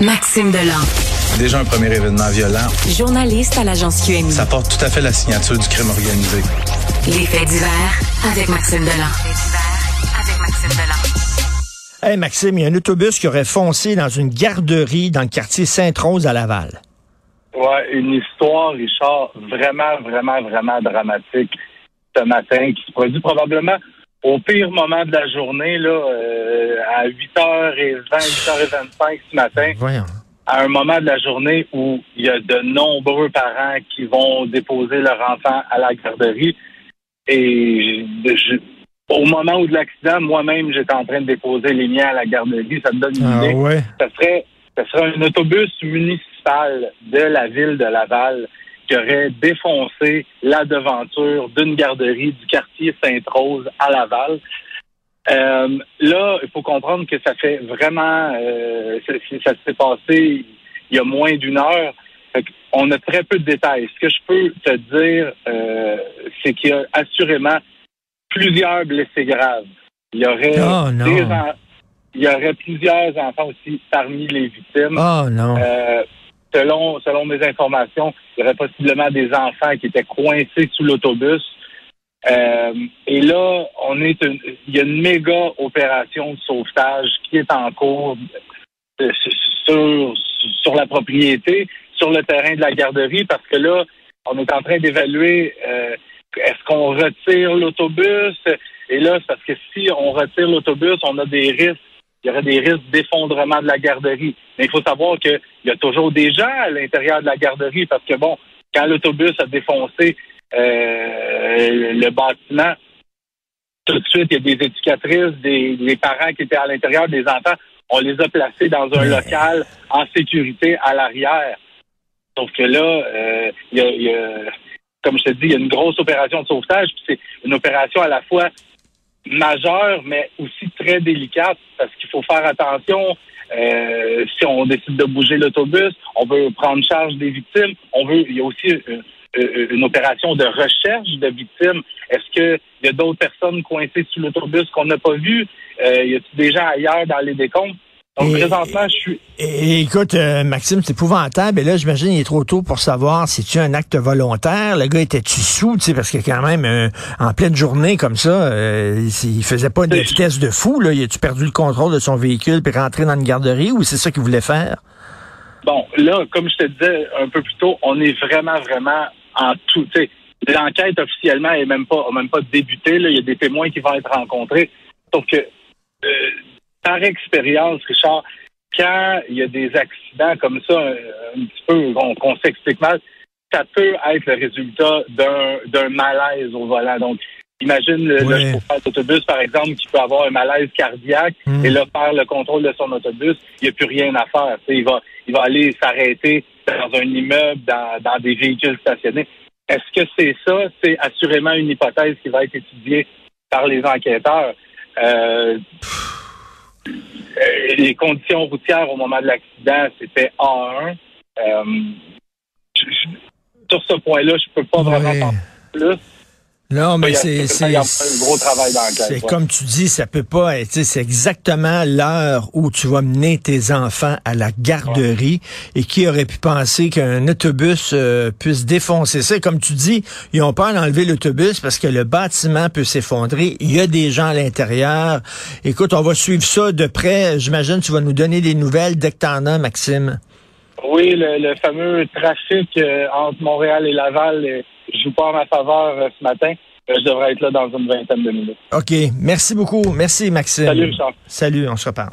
Maxime Delan. Déjà un premier événement violent. Journaliste à l'agence QMI. Ça porte tout à fait la signature du crime organisé. Les faits divers avec Maxime Delan. avec Maxime Delan. Hey Maxime, il y a un autobus qui aurait foncé dans une garderie dans le quartier Sainte-Rose à Laval. Ouais, une histoire, Richard, vraiment, vraiment, vraiment dramatique ce matin qui se produit probablement au pire moment de la journée, là, euh, à 8h20, 8h25 ce matin, Voyons. à un moment de la journée où il y a de nombreux parents qui vont déposer leur enfant à la garderie. Et je, au moment où de l'accident, moi-même, j'étais en train de déposer les miens à la garderie. Ça me donne une Ah idée. ouais. Ça serait, ça serait un autobus municipal de la ville de Laval qui aurait défoncé la devanture d'une garderie du quartier Sainte-Rose à Laval. Euh, là, il faut comprendre que ça fait vraiment, euh, ça, ça s'est passé il y a moins d'une heure. On a très peu de détails. Ce que je peux te dire, euh, c'est qu'il y a assurément plusieurs blessés graves. Il y aurait Oh, non. des en- il y aurait plusieurs enfants aussi parmi les victimes. Oh non. Euh, selon, selon mes informations, il y aurait possiblement des enfants qui étaient coincés sous l'autobus. Euh, et là, on est une- il y a une méga opération de sauvetage qui est en cours euh, sur, sur la propriété, sur le terrain de la garderie, parce que là, on est en train d'évaluer euh, est-ce qu'on retire l'autobus? Et là, c'est parce que si on retire l'autobus, on a des risques il y aurait des risques d'effondrement de la garderie. Mais il faut savoir qu'il y a toujours des gens à l'intérieur de la garderie parce que, bon, quand l'autobus a défoncé le bâtiment, tout de suite, il y a des éducatrices, des, des parents qui étaient à l'intérieur, des enfants. On les a placés dans un local en sécurité à l'arrière. Sauf que là, euh, il y a- il y a, comme je te dis, il y a une grosse opération de sauvetage. puis C'est une opération à la fois majeure, mais aussi très délicate parce qu'il faut faire attention. euh, si on décide de bouger l'autobus, on veut prendre charge des victimes. On veut. Il y a aussi euh, euh, une opération de recherche de victimes. Est-ce qu'il y a d'autres personnes coincées sous l'autobus qu'on n'a pas vues? Euh, y a-t-il des gens ailleurs dans les décombres? Donc, Et- présentement, je suis. Et, écoute, euh, Maxime, c'est épouvantable. Et là, j'imagine il est trop tôt pour savoir si tu un acte volontaire? Le gars était-tu sous, tu sais, parce que quand même, euh, en pleine journée comme ça, euh, il faisait pas une vitesse de fou. Là. Il a-tu perdu le contrôle de son véhicule puis rentré dans une garderie ou c'est ça qu'il voulait faire? Bon, là, comme je te disais un peu plus tôt, on est vraiment, vraiment en tout. L'enquête officiellement est même pas, même pas débuté. Là. Il y a des témoins qui vont être rencontrés. Sauf que, euh, par expérience, Richard, quand il y a des accidents comme ça, un, un petit peu, qu'on s'explique mal, ça peut être le résultat d'un malaise au volant. Donc, imagine le, Ouais. le chauffeur d'autobus, par exemple, qui peut avoir un malaise cardiaque Hmm. et là, perd le contrôle de son autobus, il n'y a plus rien à faire. Il va, il va aller s'arrêter dans un immeuble, dans, dans des véhicules stationnés. Est-ce que c'est ça? C'est assurément une hypothèse qui va être étudiée par les enquêteurs. Euh, les conditions routières au moment de l'accident, c'était A1. Euh, je- je- sur ce point-là, je peux pas vraiment Ouais. penser plus. Non, mais c'est c'est comme tu dis, ça peut pas être. C'est exactement l'heure où tu vas mener tes enfants à la garderie et qui aurait pu penser qu'un autobus euh, puisse défoncer ça. Comme tu dis, ils ont peur d'enlever l'autobus parce que le bâtiment peut s'effondrer. Il y a des gens à l'intérieur. Écoute, on va suivre ça de près. J'imagine que tu vas nous donner des nouvelles dès que t'en as, Maxime. Oui, le, le fameux trafic euh, entre Montréal et Laval euh, joue pas en ma faveur euh, ce matin. Euh, je devrais être là dans une vingtaine de minutes. OK. Merci beaucoup. Merci, Maxime. Salut, Richard. Salut, on se reparle.